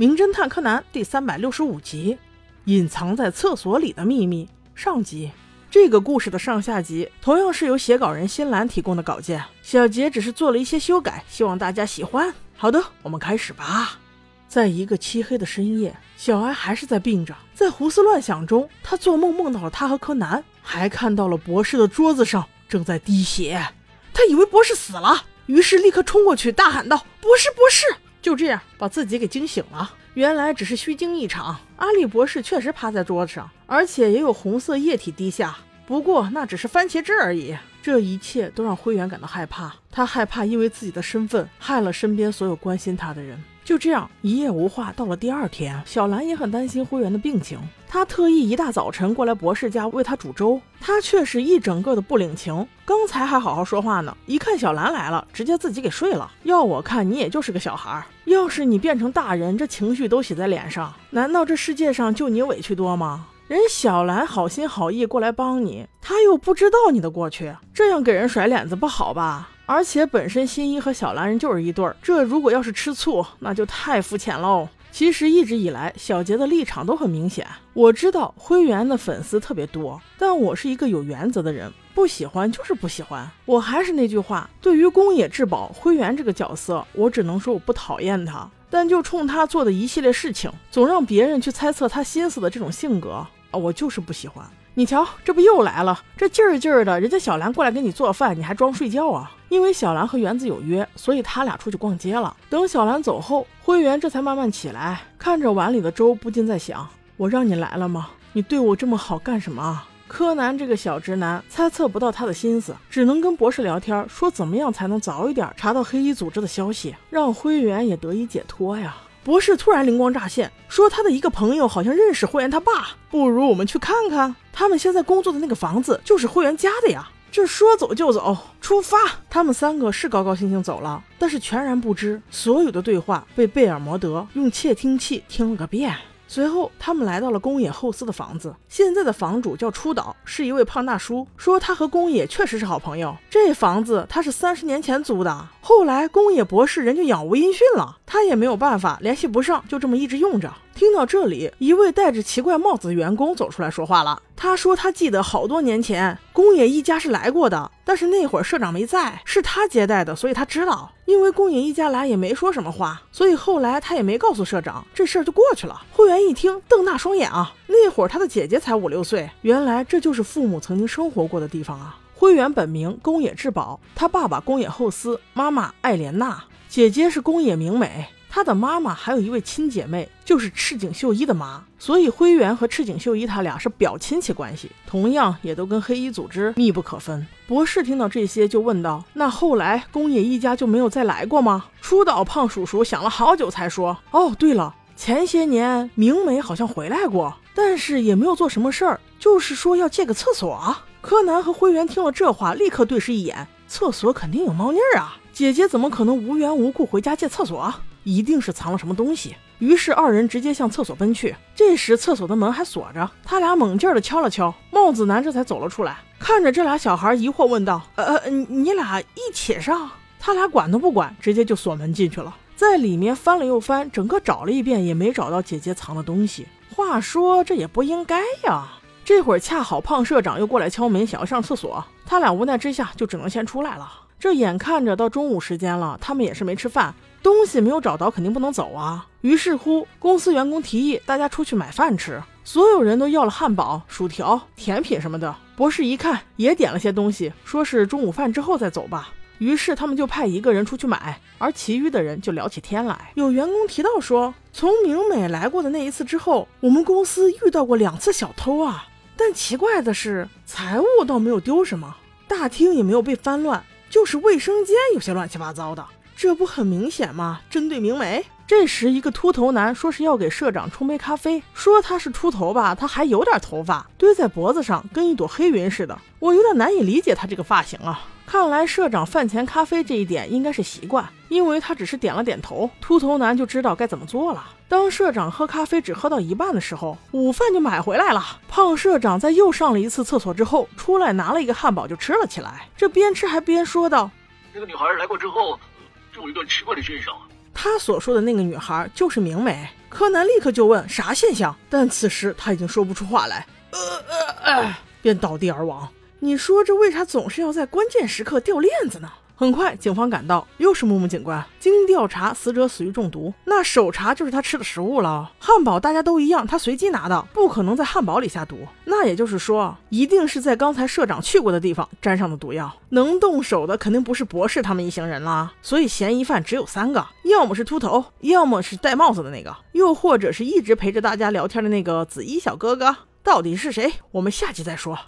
名侦探柯南》第三百六十五集《隐藏在厕所里的秘密》上集。这个故事的上下集同样是由写稿人新兰提供的稿件，小杰只是做了一些修改，希望大家喜欢。好的，我们开始吧。在一个漆黑的深夜，小艾还是在病着，在胡思乱想中，他做梦梦到了他和柯南，还看到了博士的桌子上正在滴血。他以为博士死了，于是立刻冲过去大喊道：“博士，博士！”就这样把自己给惊醒了。原来只是虚惊一场，阿笠博士确实趴在桌子上，而且也有红色液体滴下。不过那只是番茄汁而已。这一切都让灰原感到害怕，他害怕因为自己的身份害了身边所有关心他的人。就这样一夜无话，到了第二天，小兰也很担心灰原的病情，她特意一大早晨过来博士家为他煮粥，他却是一整个的不领情。刚才还好好说话呢，一看小兰来了，直接自己给睡了。要我看，你也就是个小孩儿，要是你变成大人，这情绪都写在脸上，难道这世界上就你委屈多吗？人小兰好心好意过来帮你，他又不知道你的过去，这样给人甩脸子不好吧？而且本身新一和小兰人就是一对儿，这如果要是吃醋，那就太肤浅喽。其实一直以来，小杰的立场都很明显。我知道灰原的粉丝特别多，但我是一个有原则的人，不喜欢就是不喜欢。我还是那句话，对于宫野志保灰原这个角色，我只能说我不讨厌他，但就冲他做的一系列事情，总让别人去猜测他心思的这种性格啊，我就是不喜欢。你瞧，这不又来了？这劲儿劲儿的，人家小兰过来给你做饭，你还装睡觉啊？因为小兰和园子有约，所以他俩出去逛街了。等小兰走后，灰原这才慢慢起来，看着碗里的粥，不禁在想：我让你来了吗？你对我这么好干什么？柯南这个小直男猜测不到他的心思，只能跟博士聊天，说怎么样才能早一点查到黑衣组织的消息，让灰原也得以解脱呀。博士突然灵光乍现，说他的一个朋友好像认识灰原他爸，不如我们去看看。他们现在工作的那个房子就是灰原家的呀。这说走就走，出发。他们三个是高高兴兴走了，但是全然不知，所有的对话被贝尔摩德用窃听器听了个遍。随后，他们来到了宫野后司的房子。现在的房主叫初岛，是一位胖大叔，说他和宫野确实是好朋友。这房子他是三十年前租的，后来宫野博士人就杳无音讯了，他也没有办法联系不上，就这么一直用着。听到这里，一位戴着奇怪帽子的员工走出来说话了。他说他记得好多年前宫野一家是来过的，但是那会儿社长没在，是他接待的，所以他知道。因为宫野一家来也没说什么话，所以后来他也没告诉社长，这事儿就过去了。会员一听，瞪大双眼啊！那会儿他的姐姐才五六岁，原来这就是父母曾经生活过的地方啊。灰原本名宫野志保，他爸爸宫野厚司，妈妈爱莲娜，姐姐是宫野明美。他的妈妈还有一位亲姐妹，就是赤井秀一的妈，所以灰原和赤井秀一他俩是表亲戚关系，同样也都跟黑衣组织密不可分。博士听到这些就问道：“那后来宫野一家就没有再来过吗？”初岛胖叔叔想了好久才说：“哦，对了，前些年明美好像回来过，但是也没有做什么事儿，就是说要借个厕所。”柯南和灰原听了这话，立刻对视一眼，厕所肯定有猫腻儿啊！姐姐怎么可能无缘无故回家借厕所？一定是藏了什么东西，于是二人直接向厕所奔去。这时厕所的门还锁着，他俩猛劲儿的敲了敲，帽子男这才走了出来，看着这俩小孩疑惑问道：“呃呃，你俩一起上？”他俩管都不管，直接就锁门进去了，在里面翻了又翻，整个找了一遍也没找到姐姐藏的东西。话说这也不应该呀。这会儿恰好胖社长又过来敲门，想要上厕所，他俩无奈之下就只能先出来了。这眼看着到中午时间了，他们也是没吃饭。东西没有找到，肯定不能走啊。于是乎，公司员工提议大家出去买饭吃，所有人都要了汉堡、薯条、甜品什么的。博士一看，也点了些东西，说是中午饭之后再走吧。于是他们就派一个人出去买，而其余的人就聊起天来。有员工提到说，从明美来过的那一次之后，我们公司遇到过两次小偷啊。但奇怪的是，财务倒没有丢什么，大厅也没有被翻乱，就是卫生间有些乱七八糟的。这不很明显吗？针对明梅。这时，一个秃头男说是要给社长冲杯咖啡，说他是秃头吧，他还有点头发堆在脖子上，跟一朵黑云似的。我有点难以理解他这个发型啊。看来社长饭前咖啡这一点应该是习惯，因为他只是点了点头，秃头男就知道该怎么做了。当社长喝咖啡只喝到一半的时候，午饭就买回来了。胖社长在又上了一次厕所之后，出来拿了一个汉堡就吃了起来。这边吃还边说道：“那个女孩来过之后。”就有一段奇怪的现象，他所说的那个女孩就是明美。柯南立刻就问啥现象，但此时他已经说不出话来，呃呃呃，便倒地而亡。你说这为啥总是要在关键时刻掉链子呢？很快，警方赶到，又是木木警官。经调查，死者死于中毒，那手查就是他吃的食物了。汉堡大家都一样，他随机拿的，不可能在汉堡里下毒。那也就是说，一定是在刚才社长去过的地方沾上的毒药。能动手的肯定不是博士他们一行人啦，所以嫌疑犯只有三个：要么是秃头，要么是戴帽子的那个，又或者是一直陪着大家聊天的那个紫衣小哥哥。到底是谁？我们下集再说。